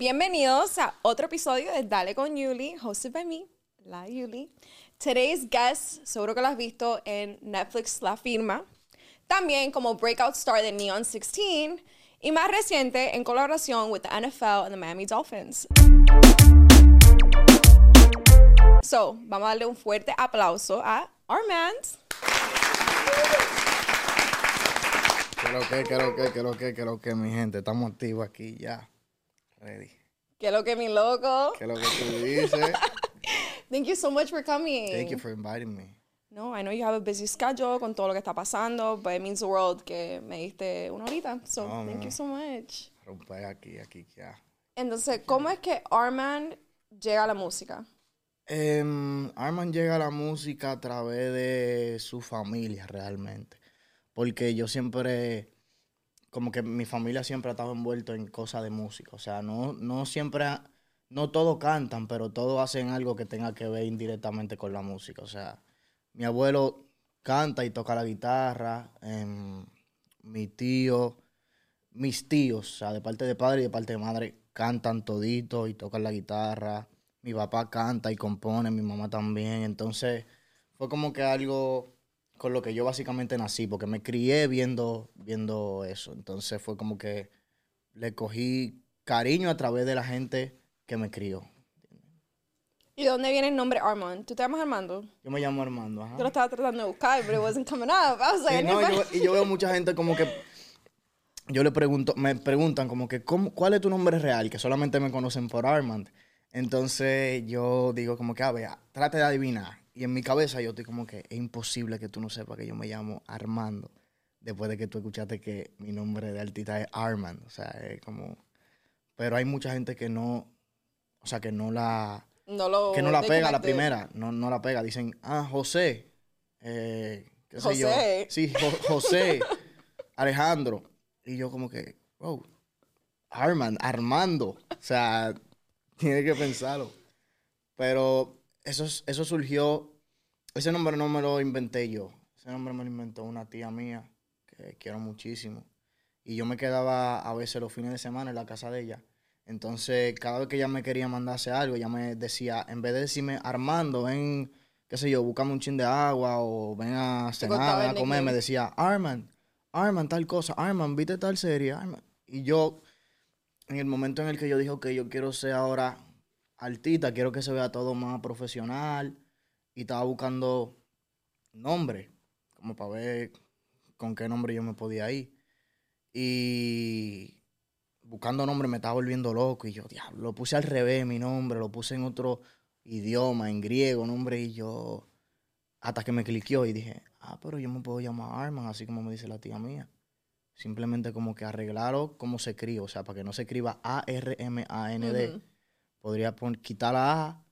Bienvenidos a otro episodio de Dale con Yuli, hosted by me, la Yuli. Today's guest, seguro que lo has visto en Netflix La Firma, también como breakout star de Neon 16 y más reciente en colaboración with the NFL and the Miami Dolphins. So, vamos a darle un fuerte aplauso a Armand. Que que, que lo que, que lo que, que lo que, mi gente. Estamos activos aquí ya. Ready. Que lo que mi loco. Que lo que tú dices. Thank you so much for coming. Thank you for inviting me. No, I know you have a busy schedule con todo lo que está pasando, but it means the world que me diste una horita. So, No, thank you so much. Romper aquí, aquí, ya. Entonces, ¿cómo es que Armand llega a la música? Em, Arman llega a la música a través de su familia realmente. Porque yo siempre, como que mi familia siempre ha estado envuelto en cosas de música. O sea, no, no siempre, no todos cantan, pero todos hacen algo que tenga que ver indirectamente con la música. O sea, mi abuelo canta y toca la guitarra, em, mi tío, mis tíos, o sea, de parte de padre y de parte de madre, cantan todito y tocan la guitarra. Mi papá canta y compone, mi mamá también. Entonces, fue como que algo con lo que yo básicamente nací, porque me crié viendo, viendo eso. Entonces, fue como que le cogí cariño a través de la gente que me crió. ¿Y de dónde viene el nombre Armand? ¿Tú te llamas Armando? Yo me llamo Armando, ajá. Yo lo estaba tratando de buscar, it wasn't coming up. I was like, Sí, I no, yo- y yo veo mucha gente como que yo le pregunto, me preguntan como que ¿cómo- cuál es tu nombre real, que solamente me conocen por Armand. Entonces yo digo como que, a ver, trate de adivinar. Y en mi cabeza yo estoy como que es imposible que tú no sepas que yo me llamo Armando. Después de que tú escuchaste que mi nombre de artista es Armand. O sea, es como... Pero hay mucha gente que no, o sea, que no la no lo que no la pega la primera, no, no la pega. Dicen, ah, José, eh, qué sé yo. José. Sí, Jo- José, Alejandro. Y yo como que, wow, Armand, Armando. O sea, tiene que pensarlo. Pero eso, es- eso surgió, ese nombre no me lo inventé yo. Ese nombre me lo inventó una tía mía, que quiero muchísimo. Y yo me quedaba a veces los fines de semana en la casa de ella. Entonces, cada vez que ella me quería mandarse algo, ella me decía, en vez de decirme, Armando, ven, qué sé yo, búscame un chin de agua o ven a cenar, ven a comer, me decía, Armand, Armand, tal cosa, Armand, viste tal serie, Armand. Y yo, en el momento en el que yo dije, ok, yo quiero ser ahora artista, quiero que se vea todo más profesional, y estaba buscando nombre, como para ver con qué nombre yo me podía ir. Y buscando nombre me estaba volviendo loco y yo, diablo, lo puse al revés mi nombre, lo puse en otro idioma, en griego, nombre, y yo, hasta que me cliqueó y dije, ah, pero yo me puedo llamar Arman, así como me dice la tía mía. Simplemente como que arreglarlo como se escribe, o sea, para que no se escriba A-R-M-A-N-D. Podría quitar la A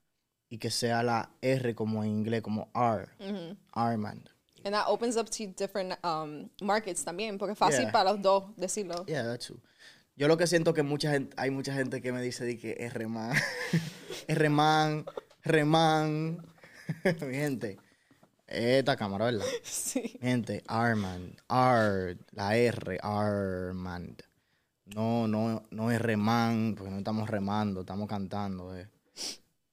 y que sea la R como en inglés, como R, Ujú. Armand. And that opens up to different um, markets también, porque es fácil Yeah. para los dos decirlo. Yeah, that's true. Yo lo que siento que mucha gente, hay mucha gente que me dice de que es remán, es remán, remán. Mi gente, esta cámara, ¿verdad? Sí. Mi gente, Armand, R, la R, Armand. No, no, no es remán, porque no estamos remando, estamos cantando. eh.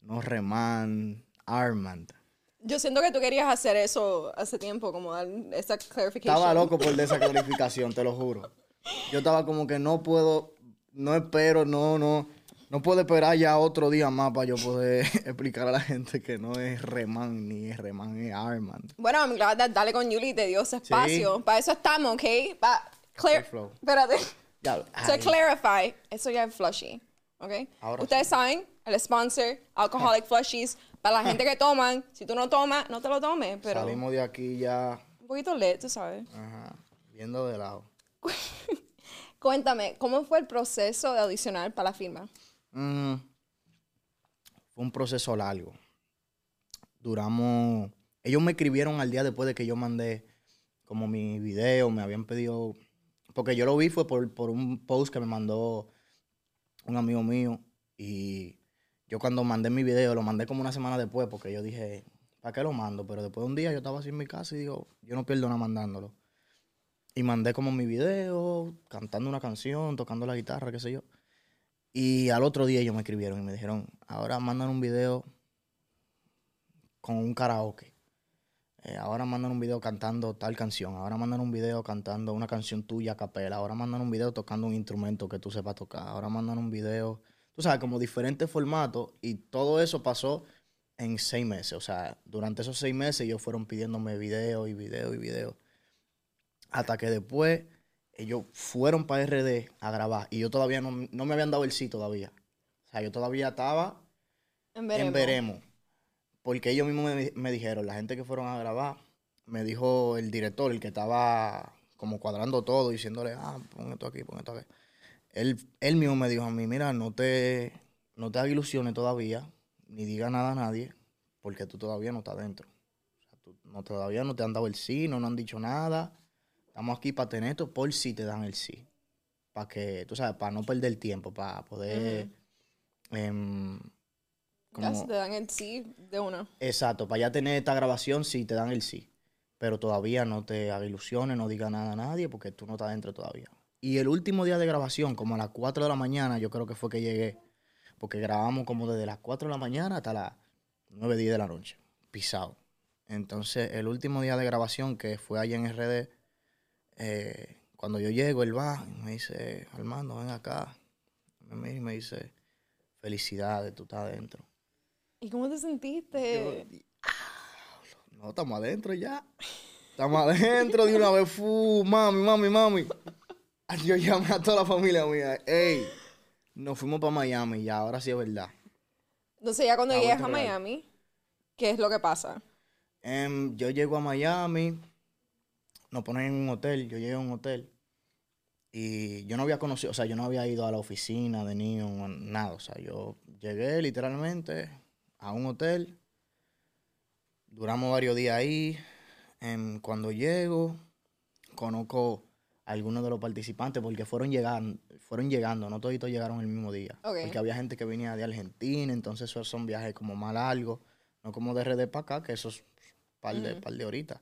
No remán, Armand. Yo siento que tú querías hacer eso hace tiempo, como dar esa clarification. Estaba loco por esa clarificación, te lo juro. Yo estaba como que no puedo, no espero, no, no, no puedo esperar ya otro día más para yo poder explicar a la gente que no es Remán ni es Remán, es Armand. Bueno, I'm glad that Dale con Yuli te dio ese espacio. Para eso estamos, ¿ok? Para flow. Espérate. Ya, To clarify, eso ya es flushy, ¿ok? Ahora Ustedes saben, el sponsor, Alcoholic Flushies, para la gente que toman, si tú no tomas, no te lo tomes, pero salimos de aquí ya, un poquito lit, tú sabes. ajá, viendo de lado. Cuéntame, ¿cómo fue el proceso de audicionar para la firma? Mm, fue un proceso largo. Duramos. Ellos me escribieron al día después de que yo mandé como mi video, me habían pedido. Porque yo lo vi fue por, por un post que me mandó un amigo mío. Y yo cuando mandé mi video, lo mandé como una semana después, porque yo dije, ¿para qué lo mando? Pero después de un día yo estaba así en mi casa y digo, yo no pierdo nada mandándolo. Y mandé como mi video, cantando una canción, tocando la guitarra, qué sé yo. Y al otro día ellos me escribieron y me dijeron, ahora mandan un video con un karaoke. Eh, ahora mandan un video cantando tal canción. Ahora mandan un video cantando una canción tuya a capela. Ahora mandan un video tocando un instrumento que tú sepas tocar. Ahora mandan un video, tú sabes, como diferentes formatos. Y todo eso pasó en seis meses. O sea, durante esos seis meses ellos fueron pidiéndome video y video y video. Hasta que después ellos fueron para RD a grabar. Y yo todavía no, no me habían dado el sí todavía. O sea, yo todavía estaba En en veremos. Porque ellos mismos me, me dijeron, la gente que fueron a grabar, me dijo el director, el que estaba como cuadrando todo, diciéndole, ah, pon esto aquí, pon esto aquí. Él, él mismo me dijo a mí, mira, no te, no te hagas ilusiones todavía, ni diga nada a nadie, porque tú todavía no estás dentro. O sea, tú no, todavía no te han dado el sí, no nos han dicho nada. Estamos aquí para tener esto por si te dan el sí. Para que, tú sabes, para no perder tiempo, para poder... como- te dan el sí de una. Exacto, para ya tener esta grabación sí te dan el sí. Pero todavía no te hagas ilusiones, no diga nada a nadie porque tú no estás dentro todavía. Y el último día de grabación, como a las 4 de la mañana, yo creo que fue que llegué. Porque grabamos como desde las 4 de la mañana hasta las 9, 10 de la noche. Pisado. Entonces, el último día de grabación, que fue allá en RD, eh, cuando yo llego, él va y me dice, Armando, ven acá. Me mira y me dice, felicidades, tú estás adentro. ¿Y cómo te sentiste? No, estamos adentro ya. Estamos adentro de una vez. Fu, mami, mami, mami. Yo llamé a toda la familia mía. Ey, nos fuimos para Miami ya, ahora sí es verdad. Entonces ya cuando La llegas a real. Miami, ¿qué es lo que pasa? Em, yo llego a Miami, nos ponen en un hotel, yo llegué a un hotel. Y yo no había conocido, o sea, yo no había ido a la oficina de Neon, nada. O sea, yo llegué literalmente a un hotel. Duramos varios días ahí. Em, cuando llego, conozco a algunos de los participantes porque fueron llegando, fueron llegando, no toditos llegaron el mismo día. Porque había gente que venía de Argentina, entonces esos son viajes como más largos, no como de RD para acá, que eso es par de, par de horitas.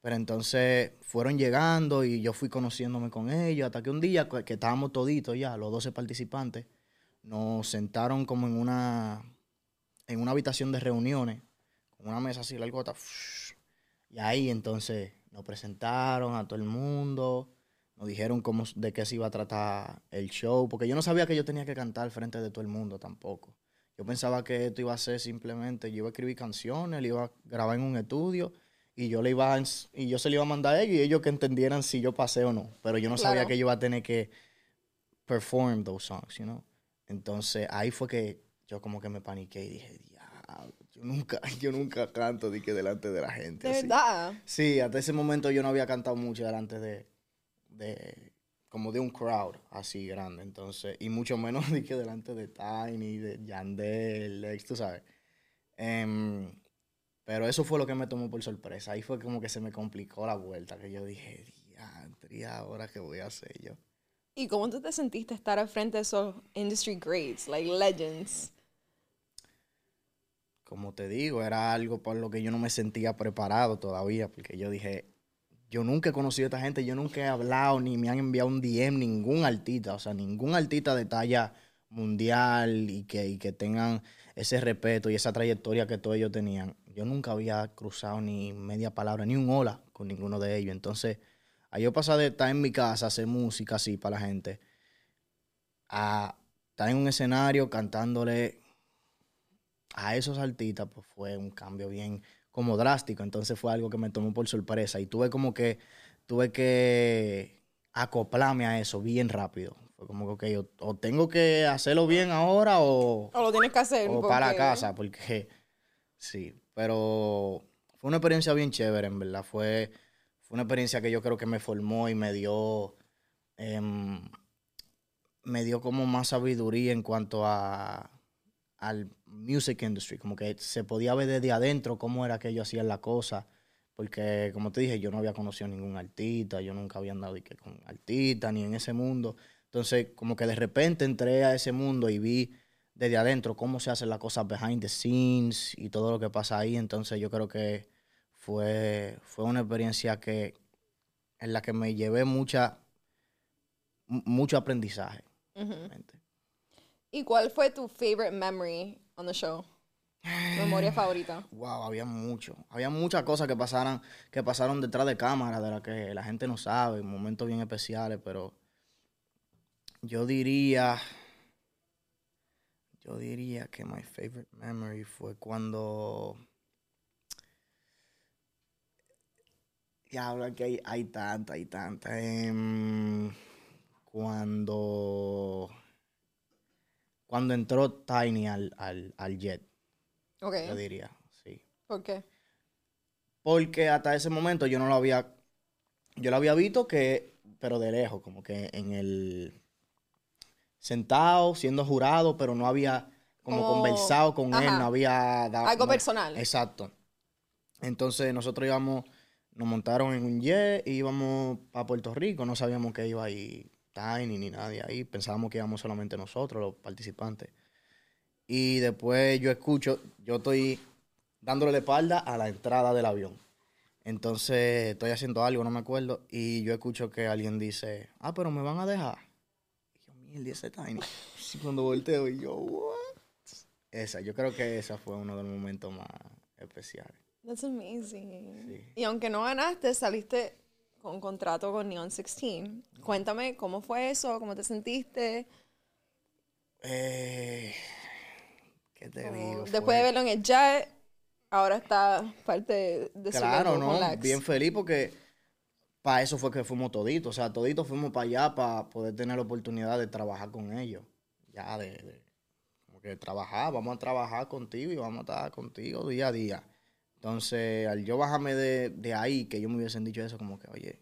Pero entonces fueron llegando y yo fui conociéndome con ellos hasta que un día que que estábamos toditos ya, los 12 participantes, nos sentaron como en una, en una habitación de reuniones, con una mesa así largota. Y ahí entonces nos presentaron a todo el mundo, nos dijeron cómo, de qué se iba a tratar el show, porque yo no sabía que yo tenía que cantar frente de todo el mundo tampoco. Yo pensaba que esto iba a ser simplemente, yo iba a escribir canciones, le iba a grabar en un estudio y yo le iba a y yo se le iba a mandar a ellos y ellos que entendieran si yo pasé o no. Pero yo no sabía que yo iba a tener que perform those songs, you know. Entonces ahí fue que yo como que me paniqué y dije, diablo, yo nunca, yo nunca canto de que delante de la gente. De así". verdad. Sí, hasta ese momento yo no había cantado mucho delante de, de como de un crowd así grande, entonces, y mucho menos de que delante de Tiny, de Yandel, Lex, tú sabes. Em, pero eso fue lo que me tomó por sorpresa. Ahí fue como que se me complicó la vuelta, que yo dije, diantre, ¿y ahora qué voy a hacer yo? ¿Y cómo tú te sentiste estar al frente de esos industry greats, like legends? como te digo, era algo por lo que yo no me sentía preparado todavía, porque yo dije, yo nunca he conocido a esta gente, yo nunca he hablado, ni me han enviado un DM, ningún artista, o sea, ningún artista de talla mundial y que, y que tengan ese respeto y esa trayectoria que todos ellos tenían. Yo nunca había cruzado ni media palabra, ni un hola con ninguno de ellos. Entonces, a yo pasar de estar en mi casa, hacer música así para la gente, a estar en un escenario cantándole a esos artistas, pues fue un cambio bien como drástico. Entonces fue algo que me tomó por sorpresa y tuve como que, tuve que acoplarme a eso bien rápido. Fue como que, ok, o, o tengo que hacerlo bien ahora o, O lo tienes que hacer. o para casa, porque sí, pero fue una experiencia bien chévere, en verdad. Fue, una experiencia que yo creo que me formó y me dio, em, me dio como más sabiduría en cuanto a al music industry, como que se podía ver desde adentro cómo era que ellos hacían la cosa, porque como te dije, yo no había conocido ningún artista, yo nunca había andado con artistas ni en ese mundo. Entonces, como que de repente entré a ese mundo y vi desde adentro cómo se hacen las cosas behind the scenes y todo lo que pasa ahí. Entonces, yo creo que fue, fue una experiencia que en la que me llevé mucha mu- mucho aprendizaje. ¿Y cuál fue tu favorite memory on the show? Memoria favorita. Wow, había mucho. Había muchas cosas que pasaran, que pasaron detrás de cámara, de las que la gente no sabe, momentos bien especiales, pero yo diría. Yo diría que my favorite memory fue cuando. Diablo, que hay, hay tanta, hay tanta. Em, cuando. Cuando entró Tiny al, al, al jet, Ok. yo diría, sí. ¿Por qué? Porque hasta ese momento yo no lo había. Yo lo había visto que. Pero de lejos, como que en el. Sentado, siendo jurado, pero no había como, Como- conversado con él, no había dado. Algo no- personal. Exacto. Entonces nosotros íbamos, nos montaron en un jet y íbamos para Puerto Rico. No sabíamos que iba ahí Tiny ni nadie ahí. Pensábamos que íbamos solamente nosotros, los participantes. Y después yo escucho, yo estoy dándole la espalda a la entrada del avión. Entonces estoy haciendo algo, no me acuerdo, y yo escucho que alguien dice, ah, pero me van a dejar. Y yo, mierda, ese Tiny. Y cuando volteo, y yo, what? Esa, yo creo que esa fue uno de los momentos más especiales. That's amazing. Sí. Y aunque no ganaste, saliste con contrato con Neon 16. Cuéntame cómo fue eso, cómo te sentiste. Eh, ¿Qué te Como digo? después Fue- de verlo en el jet, ahora está parte de, de su Claro, con ¿no? Bien feliz porque para eso fue que fuimos toditos. O sea, toditos fuimos para allá para poder tener la oportunidad de trabajar con ellos. Ya de, de- como que trabajar, vamos a trabajar contigo y vamos a estar contigo día a día. Entonces, al yo bajarme de, de ahí, que ellos me hubiesen dicho eso, como que, oye,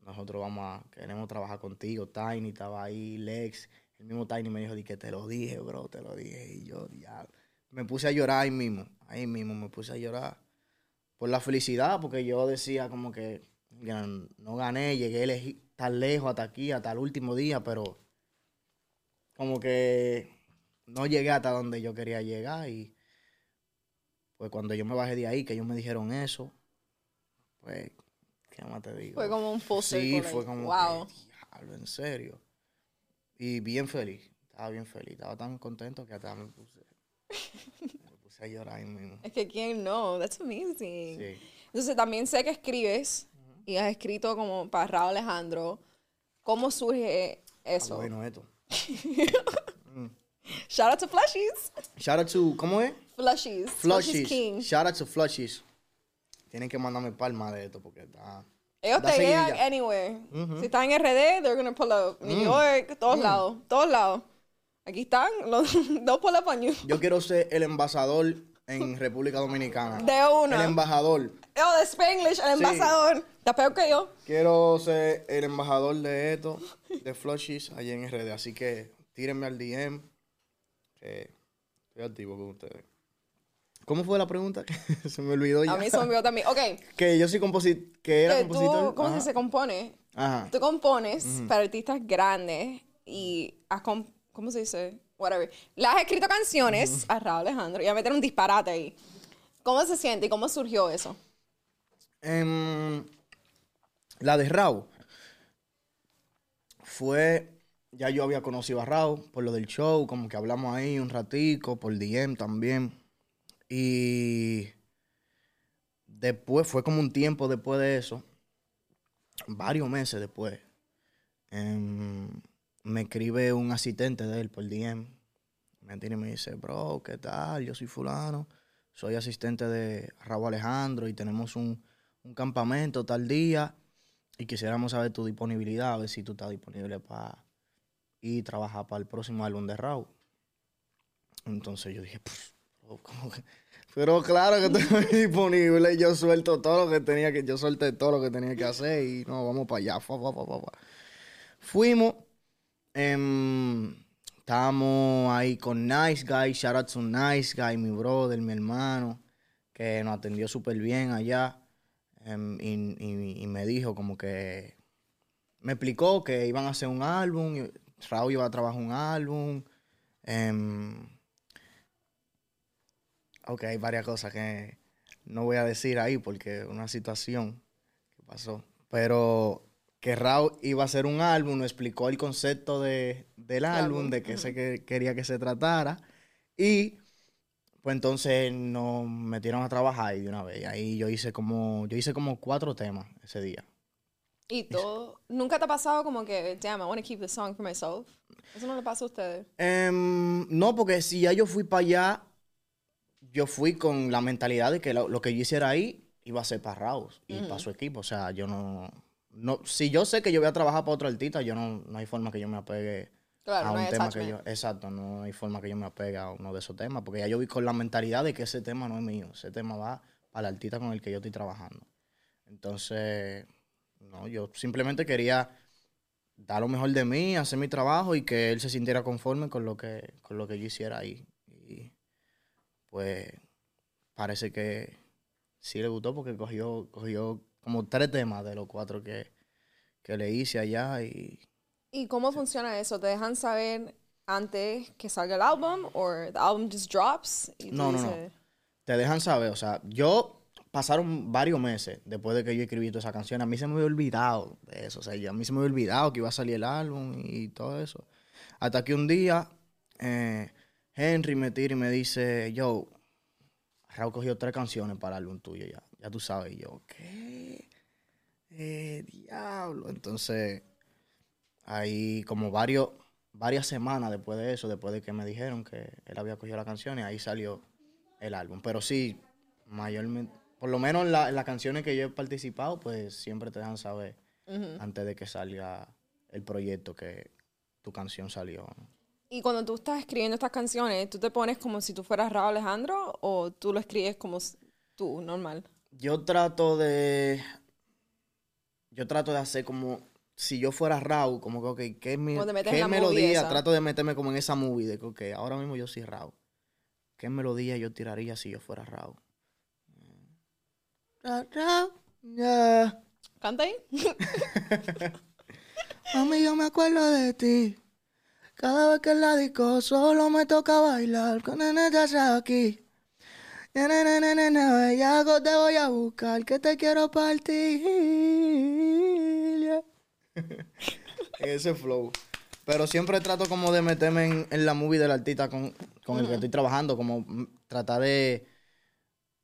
nosotros vamos a, queremos trabajar contigo. Tiny estaba ahí, Lex, el mismo Tiny me dijo, di que te lo dije, bro, te lo dije. Y yo, diablo. Me puse a llorar ahí mismo, ahí mismo me puse a llorar por la felicidad, porque yo decía como que no gané, llegué tan lejos hasta aquí, hasta el último día, pero como que no llegué hasta donde yo quería llegar y pues cuando yo me bajé de ahí, que ellos me dijeron eso, pues, ¿qué más te digo? Fue como un full Sí, fue como wow. que, diablo, en serio. Y bien feliz, estaba bien feliz, estaba tan contento que hasta me puse, me puse a llorar ahí mismo. Es que quién no, that's amazing. Sí. Entonces también sé que escribes y has escrito como para Raúl Alejandro. ¿Cómo surge Ah, eso? bueno, esto. Shout out to Flushies. Shout out to, ¿cómo es? Flushies. Flushies King. Shout out to Flushies. Tienen que mandarme palma de esto porque está. Ellos te llegan anywhere. Si están en RD, they're gonna pull up. Mm. New York, todos lados, todos lados. Aquí están, los dos pull up on you. Yo quiero ser el embajador en República Dominicana. De uno. El embajador. Oh, de Spanglish, el Sí. embajador. Está peor que yo. Quiero ser el embajador de esto, de Flushies, allá en RD. Así que tírenme al DM. Que estoy activo con ustedes. ¿Cómo fue la pregunta? se me olvidó ya. A mí se me olvidó también. Ok, Que yo soy compositor. Que era que tú, compositor. ¿cómo Ajá. se compone? Ajá. Tú compones para artistas grandes y has com- ¿cómo se dice? Whatever. Le has escrito canciones a Raúl Alejandro y a meter un disparate ahí. ¿Cómo se siente y cómo surgió eso? Em, la de Raúl fue, ya yo había conocido a Raúl por lo del show, como que hablamos ahí un ratico, por DM también. Y después, fue como un tiempo después de eso, varios meses después, em, me escribe un asistente de él por DM. Me y me dice, bro, ¿qué tal? Yo soy fulano, soy asistente de Raúl Alejandro y tenemos un, un campamento tal día y quisiéramos saber tu disponibilidad, a ver si tú estás disponible para a trabajar para el próximo álbum de Raúl. Entonces yo dije, "Pff, bro, ¿cómo que?". Pero claro que estoy disponible, yo suelto todo lo que tenía que, yo solté todo lo que tenía que hacer y no, vamos para allá. Fuimos, em, estábamos ahí con Nice Guy, shout out to Nice Guy, mi brother, mi hermano, que nos atendió súper bien allá. em, y, y- y me dijo como que, me explicó que iban a hacer un álbum, y Raúl iba a trabajar un álbum. em, ok, hay varias cosas que no voy a decir ahí porque es una situación que pasó. Pero que Raúl iba a hacer un álbum, nos explicó el concepto de, del álbum, de qué se que, quería que se tratara. Y pues entonces nos metieron a trabajar y de una vez. Ahí yo hice como, yo hice como cuatro temas ese día. Y todo, ¿nunca te ha pasado como que, damn, I want to keep the song for myself? ¿Eso no le pasa a ustedes? Em, no, porque si ya yo fui para allá, yo fui con la mentalidad de que lo, que yo hiciera ahí iba a ser para Raúl y para su equipo. O sea, yo no, no, si yo sé que yo voy a trabajar para otro artista, yo no, no hay forma que yo me apegue a un tema que yo, exacto, no hay forma que yo me apegue a uno de esos temas, porque ya yo vi con la mentalidad de que ese tema no es mío, ese tema va para el artista con el que yo estoy trabajando. Entonces, no, yo simplemente quería dar lo mejor de mí, hacer mi trabajo y que él se sintiera conforme con lo que, con lo que yo hiciera ahí. Y pues parece que sí le gustó porque cogió, cogió como tres temas de los cuatro que, que le hice allá y... ¿Y cómo funciona eso? ¿Te dejan saber antes que salga el álbum o el álbum just drops? no, no, no. Te dejan saber, o sea, yo pasaron varios meses después de que yo escribí toda esa canción. A mí se me había olvidado de eso. O sea, a mí se me había olvidado que iba a salir el álbum y todo eso. Hasta que un día eh, Henry me tira y me dice, yo, Raúl cogió tres canciones para el álbum tuyo ya. Ya tú sabes. Y yo, ¿qué? Eh, diablo. Entonces, ahí como varios, varias semanas después de eso, después de que me dijeron que él había cogido la canción, ahí salió el álbum. Pero sí, mayormente por lo menos en, las canciones que yo he participado, pues siempre te dejan saber antes de que salga el proyecto que tu canción salió. Y cuando tú estás escribiendo estas canciones, ¿tú te pones como si tú fueras Raúl Alejandro o tú lo escribes como tú, normal? Yo trato de. Yo trato de hacer como si yo fuera Raúl, como que, ok, ¿qué, mi, ¿qué melodía? Trato de meterme como en esa movie de que, ok, ahora mismo yo soy Raúl. ¿Qué melodía yo tiraría si yo fuera Raúl? ¿Canta ahí? Mami, yo me acuerdo de ti. Cada vez que la disco solo me toca bailar con estás aquí. Bellaco te voy a buscar que te quiero partir. Ese flow. Pero siempre trato como de meterme en, la movie del artista con, con el que estoy trabajando, como tratar de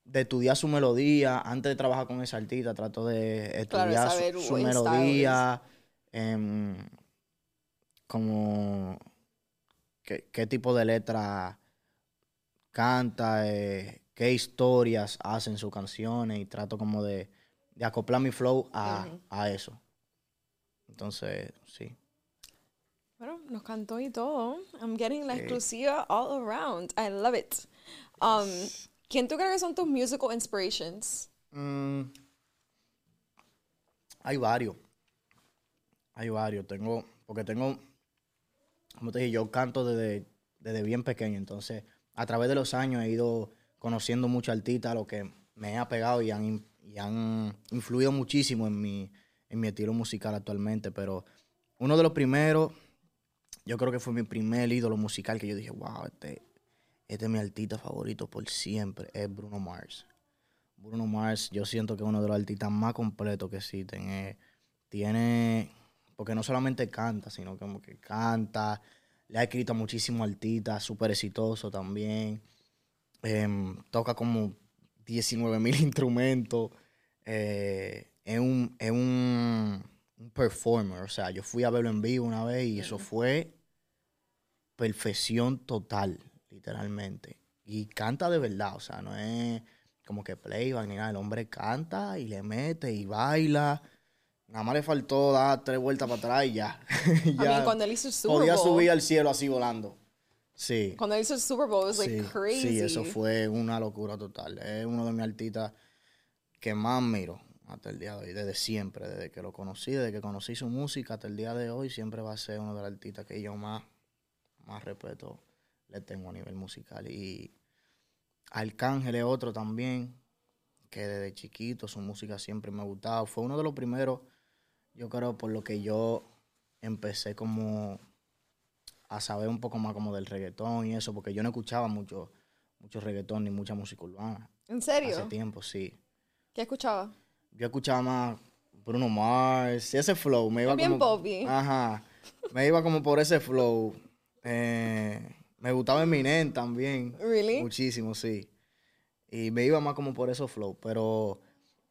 de estudiar su melodía. Antes de trabajar con esa artista, trato de estudiar su, melodía. Em, como qué, tipo de letra canta, eh, qué historias hacen sus canciones y trato como de, acoplar mi flow a, eso. Entonces, sí. Bueno, nos cantó y todo. I'm getting la exclusiva all around. I love it. Um, ¿Quién tú crees que son tus musical inspirations? Mm, hay varios. Hay varios. Tengo, porque tengo, como te dije, yo canto desde, desde bien pequeño. Entonces, a través de los años he ido conociendo mucho artistas, lo que me ha pegado y han, y han influido muchísimo en mi, en mi estilo musical actualmente. Pero uno de los primeros, yo creo que fue mi primer ídolo musical que yo dije, wow, este, este es mi artista favorito por siempre, es Bruno Mars. Bruno Mars, yo siento que es uno de los artistas más completos que existen. Eh, tiene, porque no solamente canta, sino como que canta, le ha escrito a muchísimos artistas, súper exitoso también. Em, toca como 19 mil instrumentos. Eh, es un, es un, un, performer. O sea, yo fui a verlo en vivo una vez y eso fue perfección total literalmente. Y canta de verdad, o sea, no es como que playback ni nada. El hombre canta y le mete y baila. Nada más le faltó dar tres vueltas para atrás y ya. ya cuando él hizo el Super Podía subir al cielo así volando. Sí. Cuando él hizo el Super Bowl, it was like crazy. Sí, eso fue una locura total. Es uno de mis artistas que más miro hasta el día de hoy, desde siempre, desde que lo conocí, desde que conocí su música hasta el día de hoy, siempre va a ser uno de los artistas que yo más, más respeto le tengo a nivel musical. Y Arcángel es otro también, que desde chiquito su música siempre me ha gustado. Fue uno de los primeros, yo creo, por lo que yo empecé como a saber un poco más como del reggaetón y eso, porque yo no escuchaba mucho, mucho reggaetón ni mucha música urbana. ¿En serio? Hace tiempo, sí. ¿Qué escuchaba? Yo escuchaba más Bruno Mars, ese flow. Me iba bien como, poppy. Ajá. Me iba como por ese flow. Eh, me gustaba Eminem también. Really? Muchísimo, sí. Y me iba más como por esos flow. Pero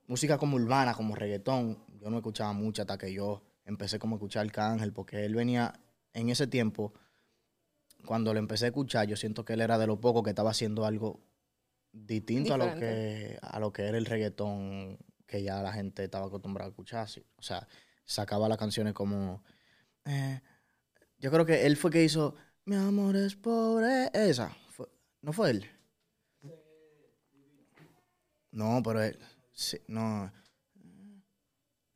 música como urbana, como reggaetón, yo no escuchaba mucho hasta que yo empecé como a escuchar Arcángel, porque él venía en ese tiempo, cuando lo empecé a escuchar, yo siento que él era de lo poco que estaba haciendo algo distinto a lo que a lo que era el reggaetón que ya la gente estaba acostumbrada a escuchar. sí. O sea, sacaba las canciones como... eh, yo creo que él fue que hizo Mi amor es pobre. Esa. Fue- ¿No fue él? No, pero él... Sí, no.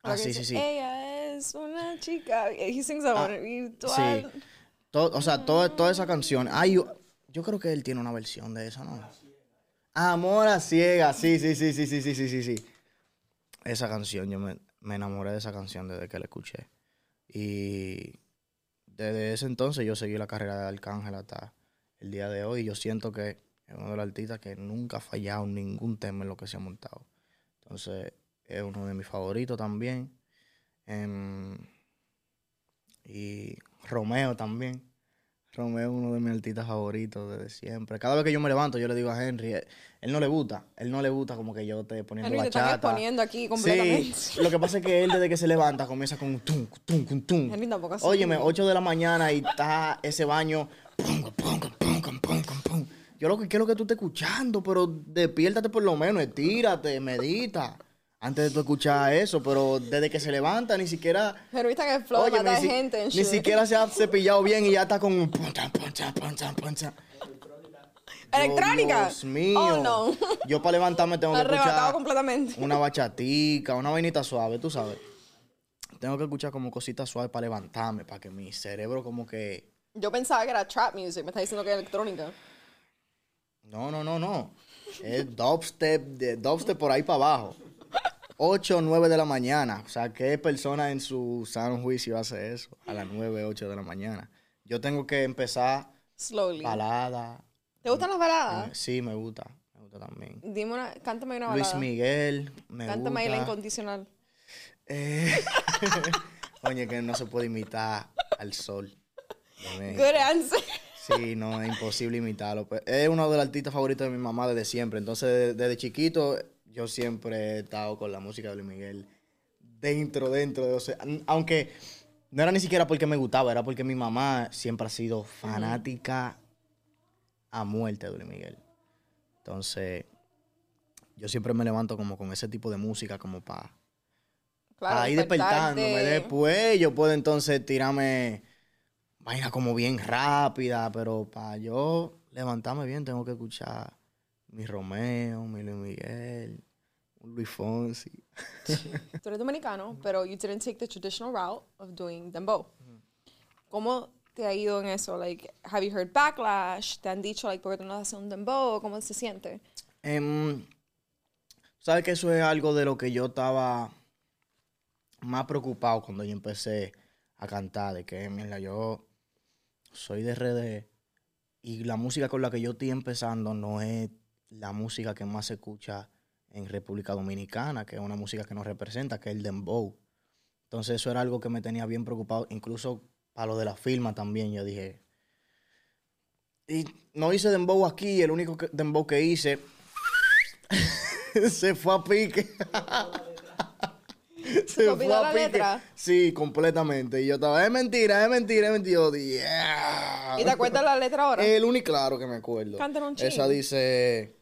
Ah, sí, sí, sí. Ella es una chica. He sings that Ah, tú- sí. To- o sea, todo- toda esa canción. Ay, yo, yo creo que él tiene una versión de esa, ¿no? Amor a ciega. Sí, sí, sí, sí, sí, sí, sí, sí, sí. Esa canción, yo me, me enamoré de esa canción desde que la escuché. Y desde ese entonces yo seguí la carrera de Arcángel hasta el día de hoy. Yo siento que es uno de los artistas que nunca ha fallado ningún tema en lo que se ha montado. Entonces, es uno de mis favoritos también. Em, y Romeo también. Romeo es uno de mis artistas favoritos desde siempre. Cada vez que yo me levanto, yo le digo a Henry, él, él no le gusta, él no le gusta como que yo esté poniendo Henry, te están exponiendo aquí completamente. Sí, lo que pasa es que él desde que se levanta comienza con un tum, tum, tum, tum. Henry tampoco así. Óyeme, 8 de la mañana y está ese baño. pum, pum, pum, pum, pum, pum, pum. Yo lo que quiero es que tú estés escuchando, pero despiértate por lo menos, estírate, medita. Antes de tú escuchar eso, pero desde que se levanta ni siquiera Pero viste que el flow Oye, mata si- gente en ni shit. siquiera se ha cepillado bien y ya está con un. ¿Electrónica? Dios mío. Oh, no. Yo para levantarme tengo que escuchar completamente. una bachatica, una vainita suave, tú sabes. Tengo que escuchar como cositas suaves para levantarme, para que mi cerebro como que... Yo pensaba que era trap music. Me está diciendo que es electrónica. No, no, no, no. Es dubstep, de, dubstep por ahí para abajo. 8 o 9 de la mañana. O sea, ¿qué persona en su sano juicio hace eso? A las 9, 8 de la mañana. Yo tengo que empezar Slowly. balada. ¿Te gustan las baladas? Eh, Sí, me gusta. Me gusta también. Dime una, cántame una Luis balada. Miguel, me Cántame ahí la gusta. incondicional. Eh, Oye, que no se puede imitar al sol. Good answer. Sí, no, es imposible imitarlo. Pues, es uno de los artistas favoritos de mi mamá desde siempre. Entonces, de- desde chiquito, yo siempre he estado con la música de Luis Miguel. Dentro, dentro de... o sea, aunque no era ni siquiera porque me gustaba, era porque mi mamá siempre ha sido fanática a muerte de Luis Miguel. Entonces, yo siempre me levanto como con ese tipo de música como para Claro, ahí despertándome. despertarte. Después yo puedo entonces tirarme vaina como bien rápida, pero para yo levantarme bien tengo que escuchar mi Romeo, mi Luis Miguel, Luis Fonsi. Tú eres dominicano, pero you didn't take the traditional route of doing dembow. ¿Cómo te ha ido en eso? Like, have you heard backlash? ¿Te han dicho, like, por qué no haces un dembow? ¿Cómo se siente? Em, ¿Sabes que eso es algo de lo que yo estaba más preocupado cuando yo empecé a cantar? De que, mira, yo soy de RD y la música con la que yo estoy empezando no es la música que más se escucha en República Dominicana, que es una música que nos representa, que es el dembow. Entonces eso era algo que me tenía bien preocupado, incluso para lo de la firma también, yo dije... Y no hice dembow aquí, el único que- dembow que hice se fue a pique. se te olvidó la letra? Sí, completamente. Y yo estaba, es mentira, es mentira, es mentira. Yo, "Yeah". ¿Y te acuerdas la letra ahora? El único, claro que me acuerdo. Cántame un chin. Esa dice...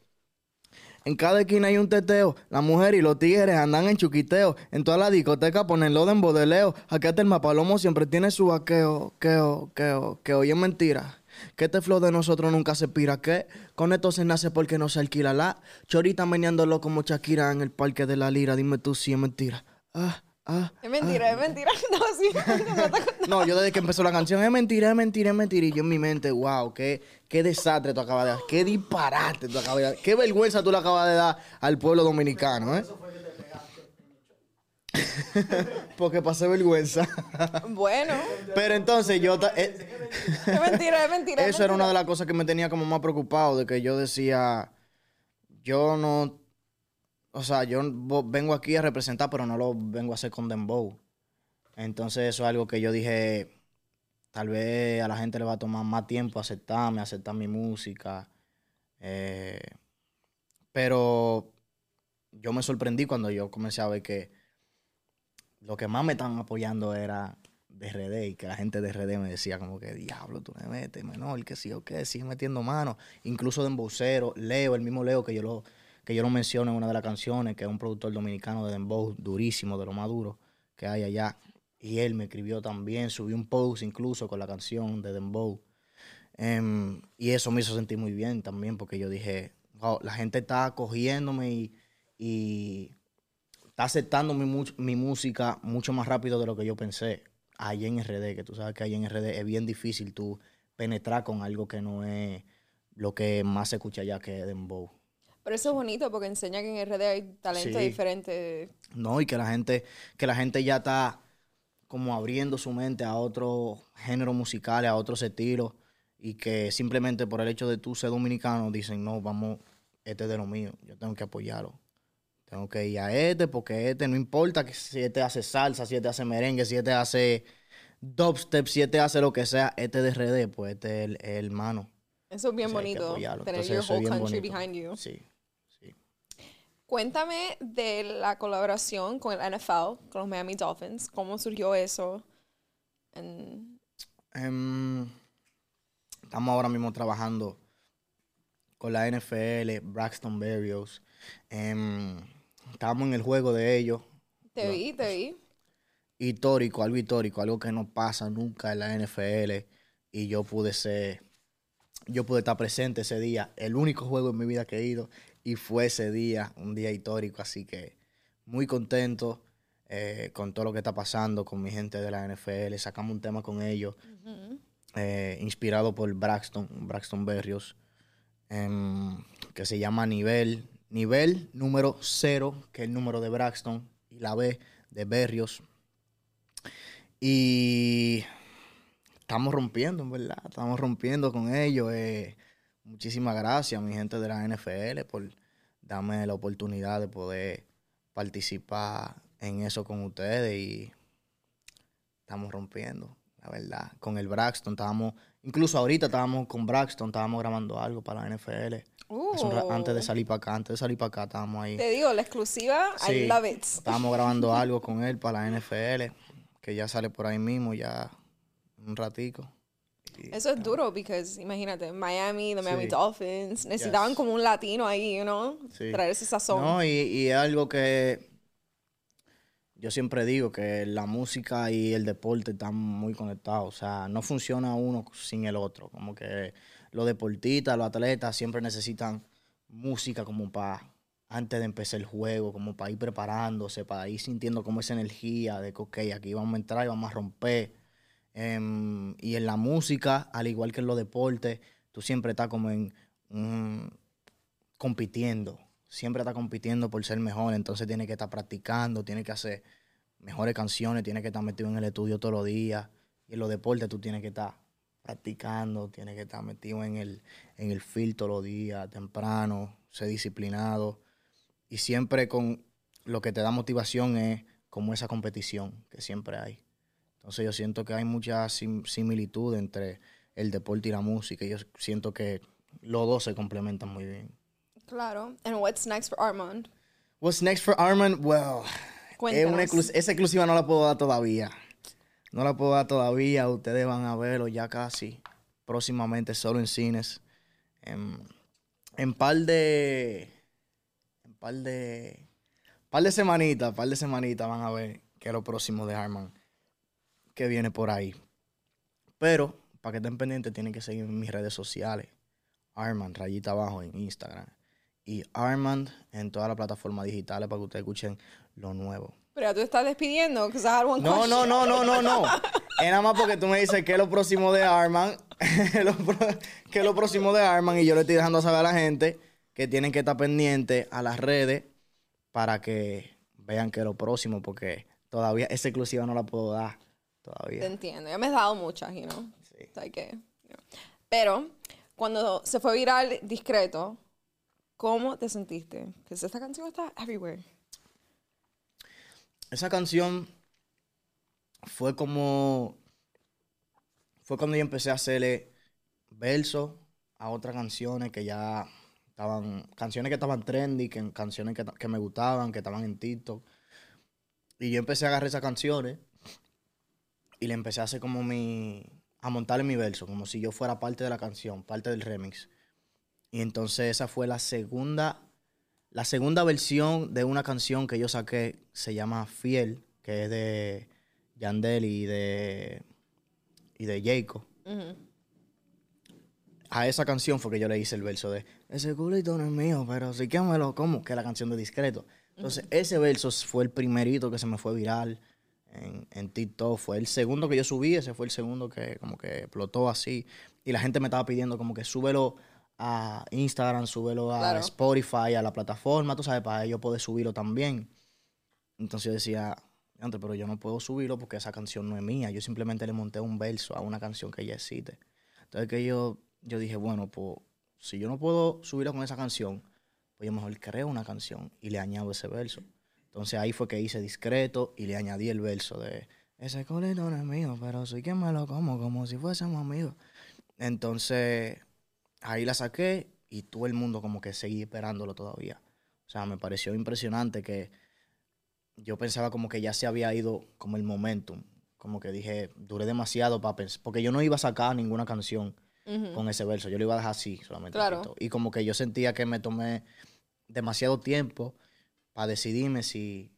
En cada esquina hay un teteo. La mujer y los tigres andan en chuquiteo. En toda la discoteca ponen lo de embodeleo. Aquí hasta el mapalomo siempre tiene su vaqueo. Queo, queo, que hoy es mentira. Que este flow de nosotros nunca se pira. Que con esto se nace porque no se alquila la. Chorita meneándolo como Shakira en el parque de la lira. Dime tú si es mentira. Ah, ah. Es mentira, es mentira. No, sí. no te acuerdas. No, yo desde que empezó la canción, es mentira, es mentira, es mentira. Y yo en mi mente, wow, qué, qué desastre tú acabas de dar. Qué disparate tú acabas de dar. Qué vergüenza tú le acabas de dar al pueblo dominicano, ¿eh? Porque pasé vergüenza. Bueno, Pero entonces yo... ta- eh, es mentira, es mentira. es eso era una de las cosas que me tenía como más preocupado, de que yo decía, yo no... o sea, yo vengo aquí a representar, pero no lo vengo a hacer con Dembow. Entonces eso es algo que yo dije, tal vez a la gente le va a tomar más tiempo aceptarme, aceptar mi música. Eh, pero yo me sorprendí cuando yo comencé a ver que lo que más me estaban apoyando era de RD y que la gente de RD me decía como que, diablo, tú me metes, menor, que sí o qué, sigue metiendo mano. Incluso de embocero, Leo, el mismo Leo que yo lo, que yo lo menciono en una de las canciones, que es un productor dominicano de dembow durísimo, de lo más duro que hay allá. Y él me escribió también, subió un post incluso con la canción de dembow. Em, y eso me hizo sentir muy bien también, porque yo dije, wow, la gente está acogiéndome y, y está aceptando mi, mi música mucho más rápido de lo que yo pensé. Allá en RD, que tú sabes que allá en RD es bien difícil tú penetrar con algo que no es lo que más se escucha allá que dembow. Pero eso es bonito porque enseña que en RD hay talento Sí. diferente. No, y que la gente, que la gente ya está como abriendo su mente a otros géneros musicales, a otros estilos, y que simplemente por el hecho de tú ser dominicano dicen, no, vamos, este es de lo mío, yo tengo que apoyarlo. Tengo que ir a este, porque este no importa que si este hace salsa, si este hace merengue, si este hace dubstep, si este hace lo que sea, este de RD, pues este es el, el hermano. Eso es bien bonito. Tener Entonces your whole country bonito. behind you. Sí. Cuéntame de la colaboración con el NFL, con los Miami Dolphins. ¿Cómo surgió eso? Em, estamos ahora mismo trabajando con la NFL, Braxton Berrios. Em, estábamos en el juego de ellos. Te vi, te vi. Histórico, algo histórico, algo que no pasa nunca en la NFL. Y yo pude ser, yo pude estar presente ese día. El único juego en mi vida que he ido. Y fue ese día, un día histórico. Así que muy contento eh, con todo lo que está pasando con mi gente de la NFL. Sacamos un tema con ellos eh, inspirado por Braxton, Braxton Berrios, em, que se llama Nivel, Nivel número cero, que es el número de Braxton, y la B de Berrios. Y estamos rompiendo, en verdad, estamos rompiendo con ellos. eh, muchísimas gracias, mi gente de la NFL, por darme la oportunidad de poder participar en eso con ustedes y estamos rompiendo, la verdad. Con el Braxton estábamos, incluso ahorita estábamos con Braxton, estábamos grabando algo para la NFL. Uh, antes de salir para acá, antes de salir para acá estábamos ahí. Te digo, la exclusiva, I Sí, love it. Estábamos grabando algo con él para la NFL, que ya sale por ahí mismo, ya un ratico. Eso es duro, porque imagínate, Miami, the Miami Sí. Dolphins, necesitaban Yes. como un latino ahí, you know, Sí. traer ese sazón. No, y, y es algo que yo siempre digo que la música y el deporte están muy conectados. O sea, no funciona uno sin el otro. Como que los deportistas, los atletas siempre necesitan música como para antes de empezar el juego, como para ir preparándose, para ir sintiendo como esa energía de que, ok, aquí vamos a entrar y vamos a romper. Em, y en la música, al igual que en los deportes, tú siempre estás como en compitiendo. Siempre está compitiendo por ser mejor. Entonces tiene que estar practicando, tiene que hacer mejores canciones, tiene que estar metido en el estudio todos los días. Y en los deportes tú tienes que estar practicando, tienes que estar metido en el, en el field todos los días, temprano, ser disciplinado. Y siempre con lo que te da motivación es como esa competición que siempre hay. Entonces yo siento que hay mucha sim- similitud entre el deporte y la música. Y yo siento que los dos se complementan muy bien. Claro. And what's next for Armand? What's next for Armand? Well, es una exclus- esa exclusiva no la puedo dar todavía. No la puedo dar todavía. Ustedes van a verlo ya casi próximamente, solo en cines. En, en par de. En par de. Par de semanitas, par de semanitas van a ver que es lo próximo de Armand que viene por ahí. Pero, para que estén pendientes, tienen que seguir en mis redes sociales. Armand, rayita abajo en Instagram. Y Armand en todas las plataformas digitales para que ustedes escuchen lo nuevo. Pero ya tú estás despidiendo, one No, no, question. no, no, no, no. Es nada más porque tú me dices que es lo próximo de Armand. que es lo próximo de Armand. Y yo le estoy dejando saber a la gente que tienen que estar pendientes a las redes para que vean que es lo próximo. Porque todavía esa exclusiva no la puedo dar. Te Todavía. entiendo. Ya me has dado muchas, you know. Sí. O sea que, you know. Pero, cuando se fue viral discreto, ¿cómo te sentiste? Que esta canción está everywhere. Esa canción fue como. Fue cuando yo empecé a hacerle versos a otras canciones que ya estaban. Canciones que estaban trendy, que, canciones que, que me gustaban, que estaban en TikTok. Y yo empecé a agarrar esas canciones y le empecé a hacer como mi. a montarle mi verso, como si yo fuera parte de la canción, parte del remix. Y entonces esa fue la segunda. La segunda versión de una canción que yo saqué se llama Fiel, que es de Yandel y de. y de Jacob. Ujú. A esa canción fue que yo le hice el verso de Ese culito no es mío, pero sí que me lo como, que es la canción de Discreto. Entonces, ese verso fue el primerito que se me fue viral en, en TikTok. Fue el segundo que yo subí, ese fue el segundo que como que explotó así. Y la gente me estaba pidiendo como que súbelo a Instagram, súbelo a Claro. Spotify, a la plataforma, tú sabes, para yo poder subirlo también. Entonces yo decía, "Diantre, pero yo no puedo subirlo porque esa canción no es mía. Yo simplemente le monté un verso a una canción que ya existe. Entonces que yo, yo dije, bueno, pues si yo no puedo subirlo con esa canción, pues yo mejor creo una canción y le añado ese verso. Entonces ahí fue que hice discreto y le añadí el verso de ese colito no es mío, pero soy quien me lo como como si fuésemos amigos. Entonces ahí la saqué y todo el mundo como que seguía esperándolo todavía. O sea, me pareció impresionante que yo pensaba como que ya se había ido como el momentum. Como que dije, duré demasiado para pensar, porque yo no iba a sacar ninguna canción con ese verso, yo lo iba a dejar así solamente. Claro. Y como que yo sentía que me tomé demasiado tiempo para decidirme si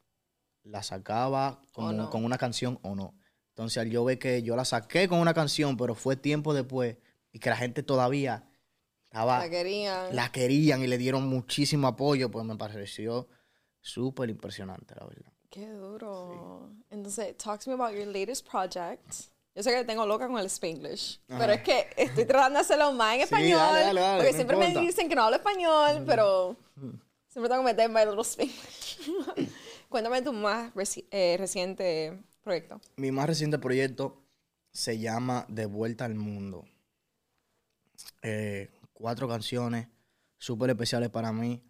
la sacaba no. con una canción o no. Entonces al yo ver que yo la saqué con una canción, pero fue tiempo después y que la gente todavía estaba La querían. la querían y le dieron muchísimo apoyo, pues me pareció súper impresionante, la verdad. Qué duro. Entonces, talk to me about your latest project. Yo sé que tengo loca con el Spanglish, pero es que estoy tratando de hacerlo más en Sí, español. dale, dale, dale, porque siempre importa. me dicen que no hablo español, pero siempre tengo que meter my little Spanglish. Cuéntame tu más eh, reciente proyecto. Mi más reciente proyecto se llama De Vuelta al Mundo. Eh, cuatro canciones súper especiales para mí.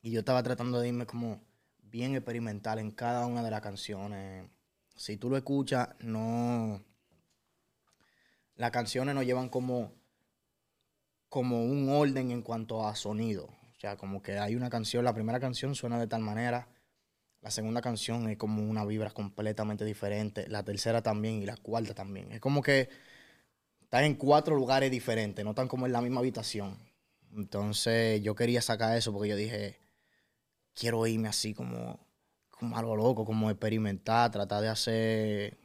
Y yo estaba tratando de irme como bien experimental en cada una de las canciones. Si tú lo escuchas, no. Las canciones no llevan como, como un orden en cuanto a sonido. O sea, como que hay una canción, la primera canción suena de tal manera, la segunda canción es como una vibra completamente diferente. La tercera también y la cuarta también. Es como que están en cuatro lugares diferentes, no están como en la misma habitación. Entonces yo quería sacar eso porque yo dije, quiero irme así como, como algo loco, como experimentar, tratar de hacer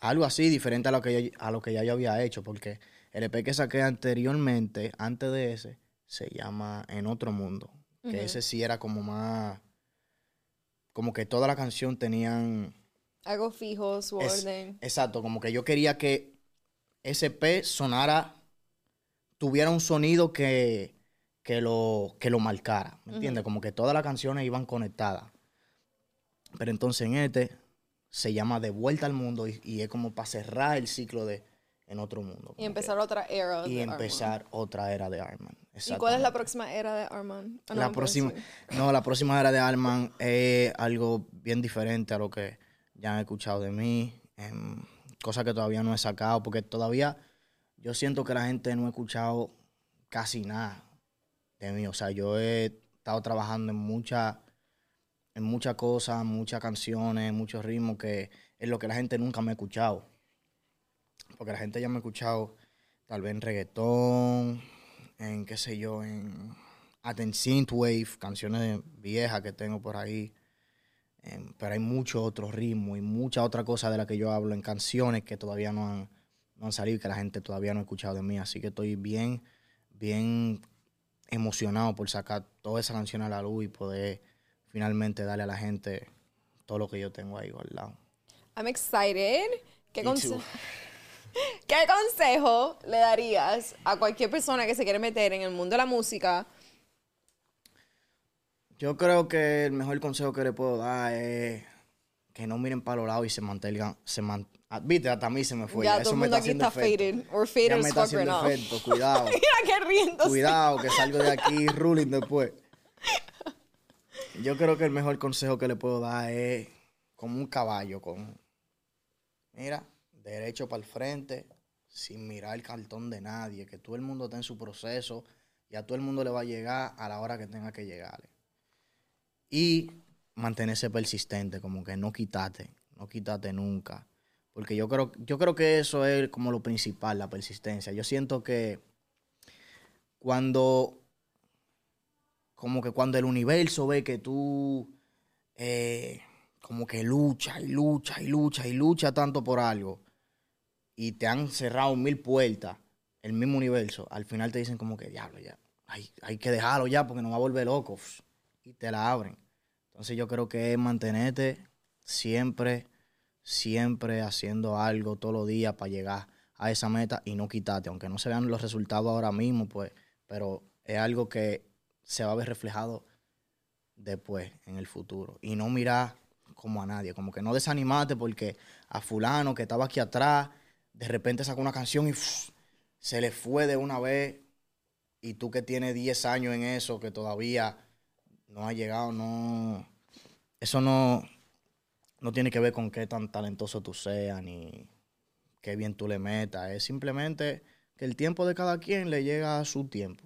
algo así diferente a lo que a lo que ya yo había hecho. Porque el EP que saqué anteriormente, antes de ese, se llama En Otro Mundo. Que ese sí era como más. Como que toda la canción tenían. Algo fijo, su es- orden. exacto, como que yo quería que ese P sonara. Tuviera un sonido que, que, lo, que lo marcara. ¿Me entiendes? Como que todas las canciones iban conectadas. Pero entonces en este se llama De vuelta al mundo y, y es como para cerrar el ciclo de En otro mundo. Y que- empezar otra era. y de empezar otra era de Arman. ¿Y cuál es la próxima era de Armand? Ah, no, la próxima, no, la próxima era de Arman es algo bien diferente a lo que ya han escuchado de mí. em, cosas que todavía no he sacado, porque todavía yo siento que la gente no ha escuchado casi nada de mí. O sea, yo he estado trabajando en muchas en muchas cosas, muchas canciones, muchos ritmos que es lo que la gente nunca me ha escuchado. Porque la gente ya me ha escuchado tal vez en reggaetón, en qué sé yo, en hasta en synthwave, canciones viejas que tengo por ahí. Em, pero hay muchos otros ritmos y muchas otras cosas de las que yo hablo en canciones que todavía no han, no han salido y que la gente todavía no ha escuchado de mí. Así que estoy bien, bien emocionado por sacar todas esas canciones a la luz y poder finalmente darle a la gente todo lo que yo tengo ahí guardado. I'm excited. ¿Qué, conse-. ¿Qué consejo le darías a cualquier persona que se quiere meter en el mundo de la música? Yo creo que el mejor consejo que le puedo dar es que no miren para los lados y se mantengan, se man- Ah, Viste, hasta a mí se me fue. Ya, ya, todo eso me está aquí haciendo está efecto. faded. Or faded Ya as me está fuck right haciendo now. efecto. Cuidado. Mira que. Cuidado, que salgo de aquí ruling después. Yo creo que el mejor consejo que le puedo dar es como un caballo, con, mira, derecho para el frente, sin mirar el cartón de nadie, que todo el mundo está en su proceso y a todo el mundo le va a llegar a la hora que tenga que llegarle. Y mantenerse persistente, como que no quítate, no quítate nunca. Porque yo creo, yo creo que eso es como lo principal, la persistencia. Yo siento que cuando, como que cuando el universo ve que tú, eh, como que lucha y lucha y lucha y lucha tanto por algo, y te han cerrado mil puertas, el mismo universo, al final te dicen como que, diablo, ya, hay, hay que dejarlo ya porque nos va a volver locos. Y te la abren. Entonces yo creo que es mantenerte siempre, siempre haciendo algo todos los días para llegar a esa meta y no quitarte, aunque no se vean los resultados ahora mismo, pues, pero es algo que se va a ver reflejado después, en el futuro. Y no mirar como a nadie, como que no desanimarte porque a fulano que estaba aquí atrás, de repente sacó una canción y se le fue de una vez, y tú que tienes 10 años en eso, que todavía no ha llegado, no... Eso no, no tiene que ver con qué tan talentoso tú seas, ni qué bien tú le metas. Es simplemente que el tiempo de cada quien le llega a su tiempo.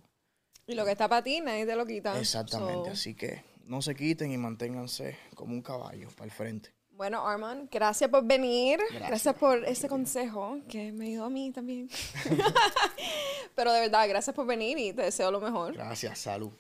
Y lo que está para ti, nadie te lo quita. Exactamente. So, Así que no se quiten y manténganse como un caballo para el frente. Bueno, Armand, gracias por venir. Gracias. Gracias. por ese consejo que me ayudó a mí también. Pero de verdad, gracias por venir y te deseo lo mejor. Gracias, salud.